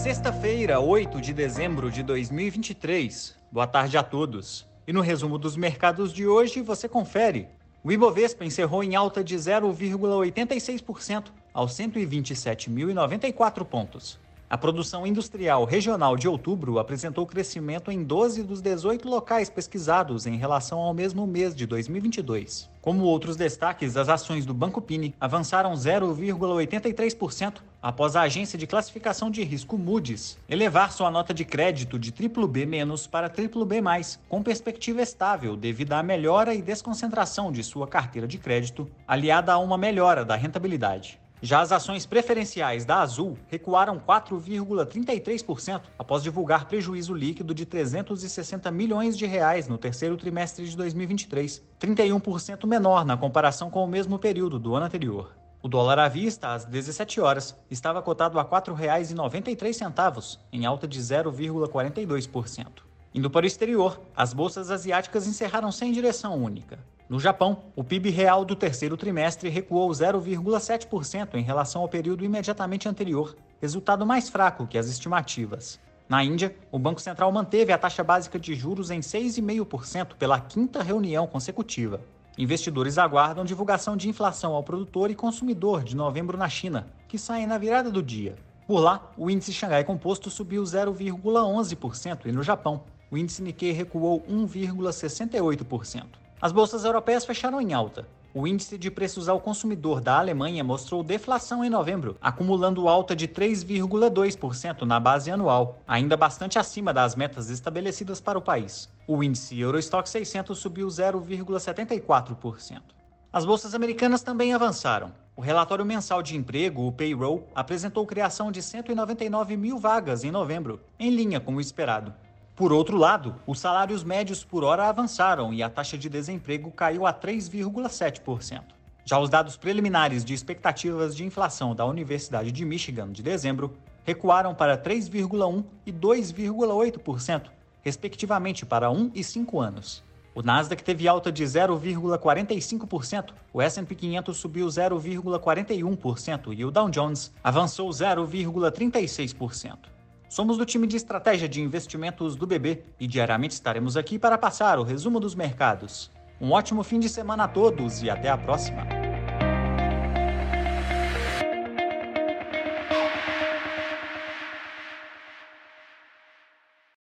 sexta-feira, 8 de dezembro de 2023. Boa tarde a todos. E no resumo dos mercados de hoje, você confere. O Ibovespa encerrou em alta de 0,86% aos 127.094 pontos. A produção industrial regional de outubro apresentou crescimento em 12 dos 18 locais pesquisados em relação ao mesmo mês de 2022. Como outros destaques, as ações do Banco Pini avançaram 0,83% após a agência de classificação de risco Moody's elevar sua nota de crédito de BBB- para BBB+, com perspectiva estável devido à melhora e desconcentração de sua carteira de crédito, aliada a uma melhora da rentabilidade. Já as ações preferenciais da Azul recuaram 4,33% após divulgar prejuízo líquido de 360 milhões de reais no terceiro trimestre de 2023, 31% menor na comparação com o mesmo período do ano anterior. O dólar à vista, às 17 horas, estava cotado a R$ 4,93, em alta de 0,42%. Indo para o exterior, as bolsas asiáticas encerraram sem direção única. No Japão, o PIB real do terceiro trimestre recuou 0,7% em relação ao período imediatamente anterior, resultado mais fraco que as estimativas. Na Índia, o Banco Central manteve a taxa básica de juros em 6,5% pela quinta reunião consecutiva. Investidores aguardam divulgação de inflação ao produtor e consumidor de novembro na China, que sai na virada do dia. Por lá, o índice Xangai Composto subiu 0,11% e no Japão, o índice Nikkei recuou 1,68%. As bolsas europeias fecharam em alta. O índice de preços ao consumidor da Alemanha mostrou deflação em novembro, acumulando alta de 3,2% na base anual, ainda bastante acima das metas estabelecidas para o país. O índice Eurostock 600 subiu 0,74%. As bolsas americanas também avançaram. O relatório mensal de emprego, o payroll, apresentou criação de 199 mil vagas em novembro, em linha com o esperado. Por outro lado, os salários médios por hora avançaram e a taxa de desemprego caiu a 3,7%. Já os dados preliminares de expectativas de inflação da Universidade de Michigan de dezembro recuaram para 3,1% e 2,8%, respectivamente para 1 e 5 anos. O Nasdaq teve alta de 0,45%, o S&P 500 subiu 0,41% e o Dow Jones avançou 0,36%. Somos do time de estratégia de investimentos do BB e diariamente estaremos aqui para passar o resumo dos mercados. Um ótimo fim de semana a todos e até a próxima!